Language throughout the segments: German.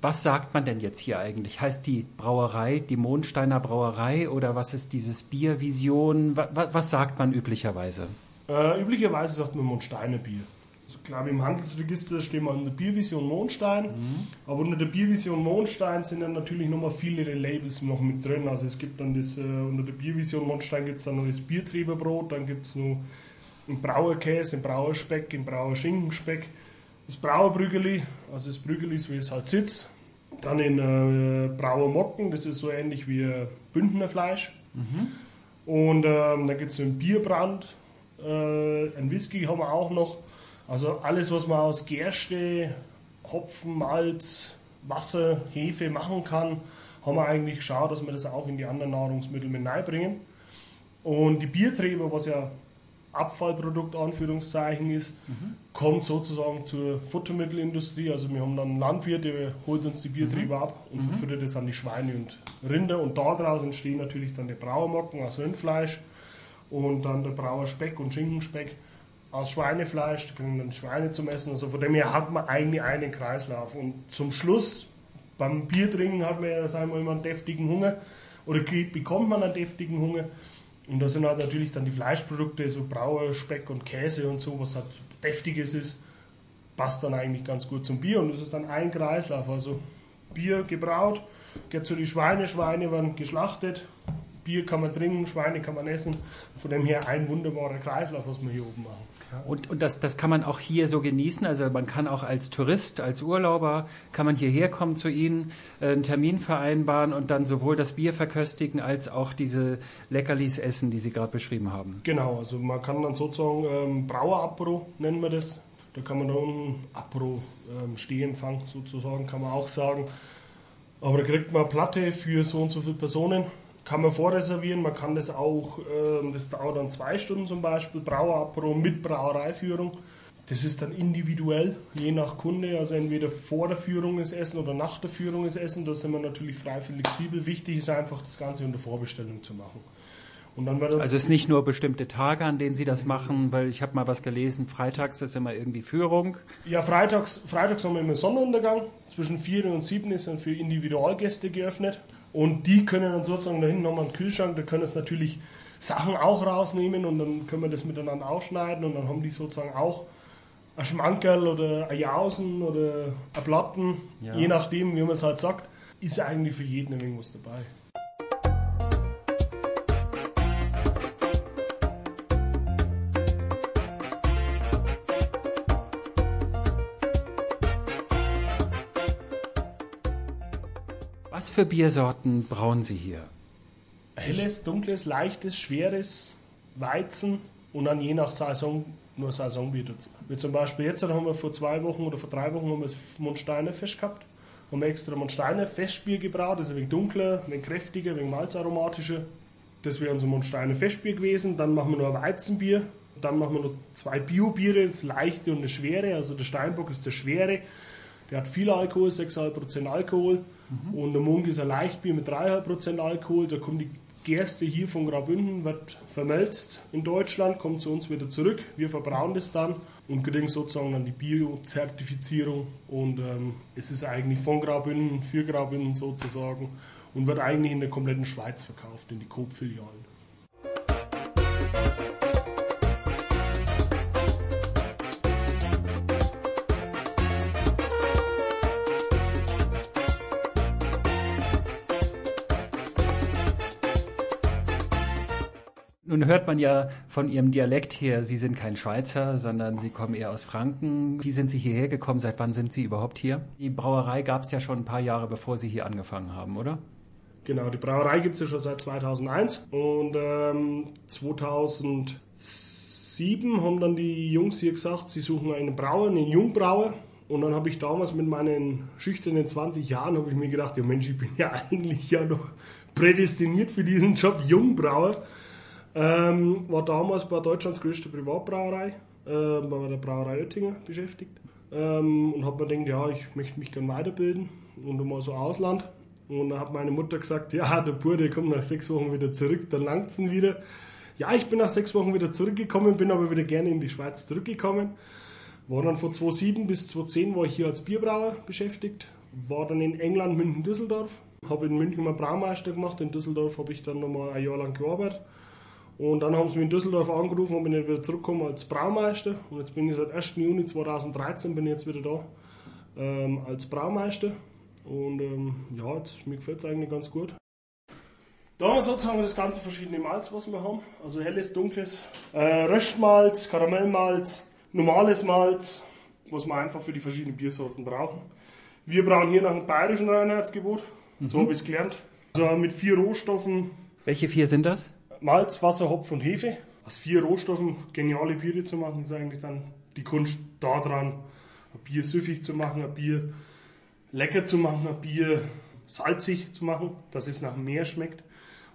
Was sagt man denn jetzt hier eigentlich? Heißt die Brauerei die Mondsteiner Brauerei oder was ist dieses Biervision? Was, was sagt man üblicherweise? Äh, üblicherweise sagt man Mondsteiner Bier. Ich glaube, im Handelsregister stehen wir unter Biervision Mondstein, mhm. aber unter der Biervision Mondstein sind dann natürlich nochmal viele Labels noch mit drin. Also es gibt dann das, äh, unter der Biervision Mondstein gibt es dann noch das Biertreberbrot, dann gibt es noch einen Brauerkäse, einen Brauerspeck, einen Brauerschinken-Speck das Brauerbrügeli, also das Brügeli, wie es halt sitzt. Dann in äh, Brauermocken, das ist so ähnlich wie Bündner Fleisch. Mhm. Und ähm, dann gibt es so einen Bierbrand, äh, ein Whisky haben wir auch noch. Also alles, was man aus Gerste, Hopfen, Malz, Wasser, Hefe machen kann, haben wir eigentlich geschaut, dass wir das auch in die anderen Nahrungsmittel mit reinbringen. Und die Bierträger, was ja Abfallprodukt Anführungszeichen ist, mhm. kommt sozusagen zur Futtermittelindustrie. Also wir haben dann einen Landwirt, der holt uns die Biertriebe mhm. ab und mhm. verfüttert das an die Schweine und Rinder und daraus entstehen natürlich dann der Brauermocken aus Rindfleisch und dann der Brauerspeck und Schinkenspeck aus Schweinefleisch, da können dann Schweine zum Essen. Also von dem her hat man eigentlich einen Kreislauf. Und zum Schluss, beim Biertrinken hat man ja sagen wir immer einen deftigen Hunger oder bekommt man einen deftigen Hunger. Und da sind halt natürlich dann die Fleischprodukte, so Brauer, Speck und Käse und so, was halt deftiges ist, passt dann eigentlich ganz gut zum Bier. Und das ist dann ein Kreislauf. Also Bier gebraut, geht zu die Schweine, Schweine werden geschlachtet, Bier kann man trinken, Schweine kann man essen. Von dem her ein wunderbarer Kreislauf, was wir hier oben machen. Und, und das, das kann man auch hier so genießen. Also man kann auch als Tourist, als Urlauber, kann man hierher kommen zu Ihnen, äh, einen Termin vereinbaren und dann sowohl das Bier verköstigen als auch diese Leckerlis essen, die Sie gerade beschrieben haben. Genau, also man kann dann sozusagen ähm, Brauerapro nennen wir das. Da kann man da unten ähm, Stehempfang sozusagen, kann man auch sagen. Aber da kriegt man Platte für so und so viele Personen kann man vorreservieren, man kann das auch, äh, das dauert dann zwei Stunden zum Beispiel, Brauerapro mit Brauereiführung. Das ist dann individuell, je nach Kunde. Also entweder vor der Führung ist Essen oder nach der Führung ist Essen. Da sind wir natürlich frei flexibel. Wichtig ist einfach, das Ganze unter Vorbestellung zu machen. also es ist nicht nur bestimmte Tage, an denen Sie das machen, weil ich habe mal was gelesen, freitags ist immer irgendwie Führung. Ja, freitags, freitags haben wir immer Sonnenuntergang. Zwischen 4 und 7 ist dann für Individualgäste geöffnet. Und die können dann sozusagen da hinten nochmal einen Kühlschrank, da können es natürlich Sachen auch rausnehmen und dann können wir das miteinander aufschneiden und dann haben die sozusagen auch ein Schmankerl oder ein Jausen oder ein Platten, ja. je nachdem, wie man es halt sagt, ist eigentlich für jeden ein wenig was dabei. Für Biersorten brauen Sie hier? Helles, dunkles, leichtes, schweres, Weizen und dann je nach Saison nur Saisonbier dazu. Wie zum Beispiel jetzt haben wir vor zwei Wochen oder vor drei Wochen haben wir das Mondsteiner Fest gehabt. Haben wir extra Mondsteiner Festbier gebraut, das ist ein wenig dunkler, ein wenig kräftiger, ein wenig malzaromatischer. Das wäre unser Mondsteiner Festbier gewesen. Dann machen wir noch ein Weizenbier. Dann machen wir noch zwei Biobiere, das leichte und das schwere. Also der Steinbock ist der schwere. Der hat viel Alkohol, 6,5% Alkohol. Mhm. Und der Munk ist ein Leichtbier mit 3,5% Alkohol. Da kommt die Gerste hier von Graubünden, wird vermelzt in Deutschland, kommt zu uns wieder zurück. Wir verbrauen das dann und kriegen sozusagen dann die Bio-Zertifizierung. Und ähm, es ist eigentlich von Graubünden für Graubünden sozusagen und wird eigentlich in der kompletten Schweiz verkauft, in die Coop-Filialen. Nun hört man ja von Ihrem Dialekt her, Sie sind kein Schweizer, sondern Sie kommen eher aus Franken. Wie sind Sie hierher gekommen? Seit wann sind Sie überhaupt hier? Die Brauerei gab es ja schon ein paar Jahre, bevor Sie hier angefangen haben, oder? Genau, die Brauerei gibt es ja schon seit 2001 und ähm, 2007 haben dann die Jungs hier gesagt, sie suchen einen Brauer, einen Jungbrauer. Und dann habe ich damals mit meinen schüchternen 20 Jahren habe ich mir gedacht, ja Mensch, ich bin ja eigentlich ja noch prädestiniert für diesen Job Jungbrauer. Ähm, war damals bei Deutschlands größter Privatbrauerei, äh, bei der Brauerei Oettinger beschäftigt. Ähm, und habe mir gedacht, ja, ich möchte mich gerne weiterbilden und mal so Ausland. Und dann hat meine Mutter gesagt, ja, der Bude kommt nach sechs Wochen wieder zurück, dann langt es wieder. Ja, ich bin nach sechs Wochen wieder zurückgekommen, bin aber wieder gerne in die Schweiz zurückgekommen. War dann von 2007 bis 2010 war ich hier als Bierbrauer beschäftigt, war dann in England, München, Düsseldorf. Habe in München mal Braumeister gemacht, in Düsseldorf habe ich dann nochmal ein Jahr lang gearbeitet. Und dann haben sie mich in Düsseldorf angerufen und bin ich wieder zurückgekommen als Braumeister. Und jetzt bin ich seit 1. Juni 2013 bin ich jetzt wieder da ähm, als Braumeister. Und ähm, ja, jetzt, mir gefällt es eigentlich ganz gut. Da haben wir sozusagen das ganze verschiedene Malz, was wir haben. Also helles, dunkles, äh, Röstmalz, Karamellmalz, normales Malz, was wir einfach für die verschiedenen Biersorten brauchen. Wir brauchen hier nach dem bayerischen Reinheitsgebot, so habe ich es gelernt. Also mit vier Rohstoffen. Welche vier sind das? Malz, Wasser, Hopf und Hefe. Aus vier Rohstoffen geniale Biere zu machen, ist eigentlich dann die Kunst daran, ein Bier süffig zu machen, ein Bier lecker zu machen, ein Bier salzig zu machen, dass es nach mehr schmeckt.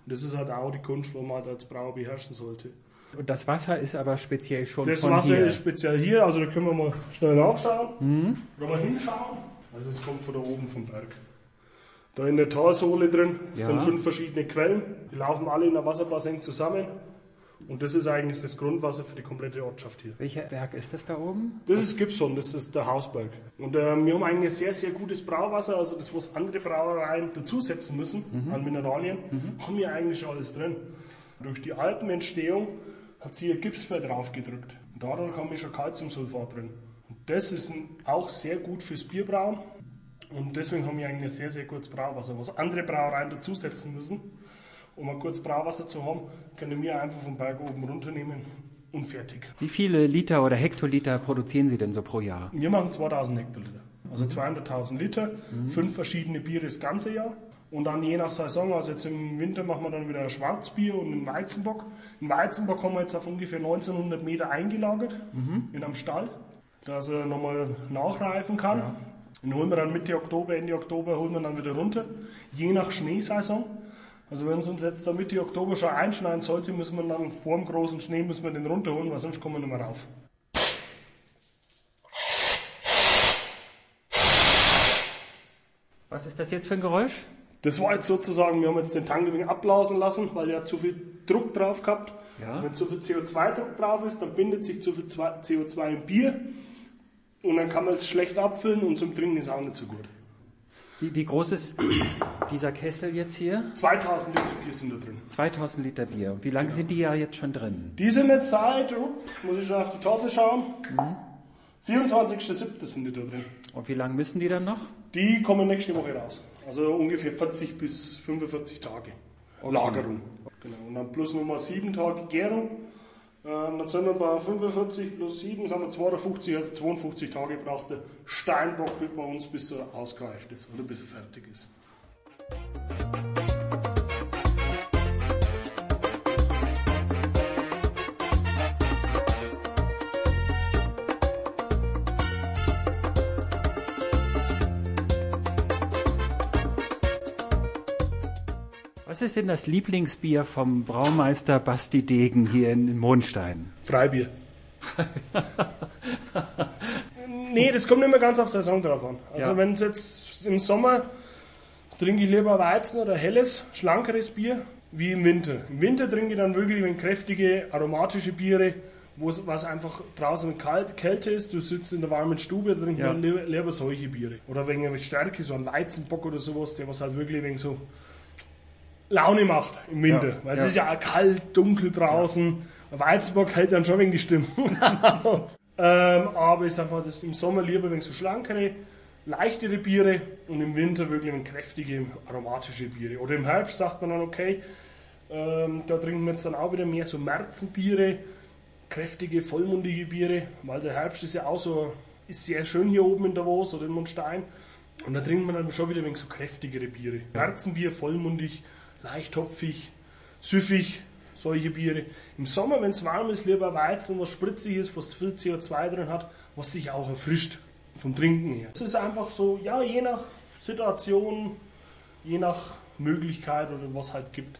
Und das ist halt auch die Kunst, wo man halt als Brauer beherrschen sollte. Und das Wasser ist aber speziell schon Das Wasser hier. ist speziell hier, also da können wir mal schnell nachschauen. Oder mal hinschauen. Also es kommt von da oben vom Berg. Da in der Talsohle drin Ja. sind fünf verschiedene Quellen. Die laufen alle in der Wasserbassin zusammen. Und das ist eigentlich das Grundwasser für die komplette Ortschaft hier. Welcher Berg ist das da oben? Das ist Gibson, das ist der Hausberg. Und ähm, wir haben eigentlich ein sehr, sehr gutes Brauwasser, also das, was andere Brauereien dazusetzen müssen an Mineralien, haben wir eigentlich schon alles drin. Durch die Alpenentstehung hat sie ihr Gipsfeld draufgedrückt. Und dadurch haben wir schon Calciumsulfat drin. Und das ist ein, auch sehr gut fürs Bierbrauen. Und deswegen haben wir eigentlich ein sehr, sehr gutes Brauwasser. Was andere Brauereien dazusetzen müssen, um ein gutes Brauwasser zu haben, können wir einfach vom Berg oben runternehmen und fertig. Wie viele Liter oder Hektoliter produzieren Sie denn so pro Jahr? Wir machen 2000 Hektoliter. Also 200.000 Liter, fünf verschiedene Biere das ganze Jahr. Und dann je nach Saison, also jetzt im Winter machen wir dann wieder ein Schwarzbier und einen Weizenbock. Einen Weizenbock haben wir jetzt auf ungefähr 1900 Meter eingelagert in einem Stall, dass er nochmal nachreifen kann. Den holen wir dann Mitte Oktober, Ende Oktober holen wir dann wieder runter, je nach Schneesaison. Also wenn es uns jetzt da Mitte Oktober schon einschneiden sollte, müssen wir dann vor dem großen Schnee müssen wir den runterholen, weil sonst kommen wir nicht mehr rauf. Was ist das jetzt für ein Geräusch? Das war jetzt sozusagen, wir haben jetzt den Tank ein wenig ablausen lassen, weil er hat zu viel Druck drauf gehabt. Ja. Wenn zu viel CO2-Druck drauf ist, dann bindet sich zu viel Zwei- CO2 im Bier und dann kann man es schlecht abfüllen und zum Trinken ist auch nicht so gut. Wie, wie groß ist dieser Kessel jetzt hier? 2000 Liter Bier sind da drin. 2000 Liter Bier. Wie lange sind die ja jetzt schon drin? Die sind jetzt seit, oh, muss ich schon auf die Tafel schauen, Mhm. 24.07. sind die da drin. Und wie lange müssen die dann noch? Die kommen nächste Woche raus. Also ungefähr 40 bis 45 Tage Lagerung. Genau. Und dann plus nochmal 7 Tage Gärung. Ähm, dann sind wir bei 45 plus 7, sind wir 52, also 52 Tage braucht der Steinbock bei uns, bis er ausgereift ist oder bis er fertig ist. Was ist denn das Lieblingsbier vom Braumeister Basti Degen hier in Mondstein? Freibier. nee, das kommt immer ganz auf Saison drauf an. Also Ja. wenn es jetzt im Sommer trinke ich lieber Weizen oder helles, schlankeres Bier, wie im Winter. Im Winter trinke ich dann wirklich wenn kräftige, aromatische Biere, wo es was einfach draußen kalt, Kälte ist, du sitzt in der warmen Stube, trinke Ja. ich lieber, lieber solche Biere. Oder wenn eine Stärke, so ein Weizenbock oder sowas, der was halt wirklich wegen so Laune macht im Winter. Ja, Weil ja. es ist ja auch kalt, dunkel draußen. Ein Weizenbock hält dann schon wegen die Stimmung. ähm, aber ich sag mal, das im Sommer lieber wegen so schlankere, leichtere Biere und im Winter wirklich wegen kräftige, aromatische Biere. Oder im Herbst sagt man dann, okay, ähm, da trinken wir jetzt dann auch wieder mehr so Märzenbiere, kräftige, vollmundige Biere, weil der Herbst ist ja auch so, ist sehr schön hier oben in Davos oder in Mondstein. Und da trinkt man dann schon wieder wegen so kräftigere Biere. Märzenbier, vollmundig, leicht hopfig, süffig, solche Biere. Im Sommer, wenn es warm ist, lieber Weizen, was spritzig ist, was viel CO2 drin hat, was sich auch erfrischt vom Trinken her. Es ist einfach so, ja, je nach Situation, je nach Möglichkeit oder was halt gibt.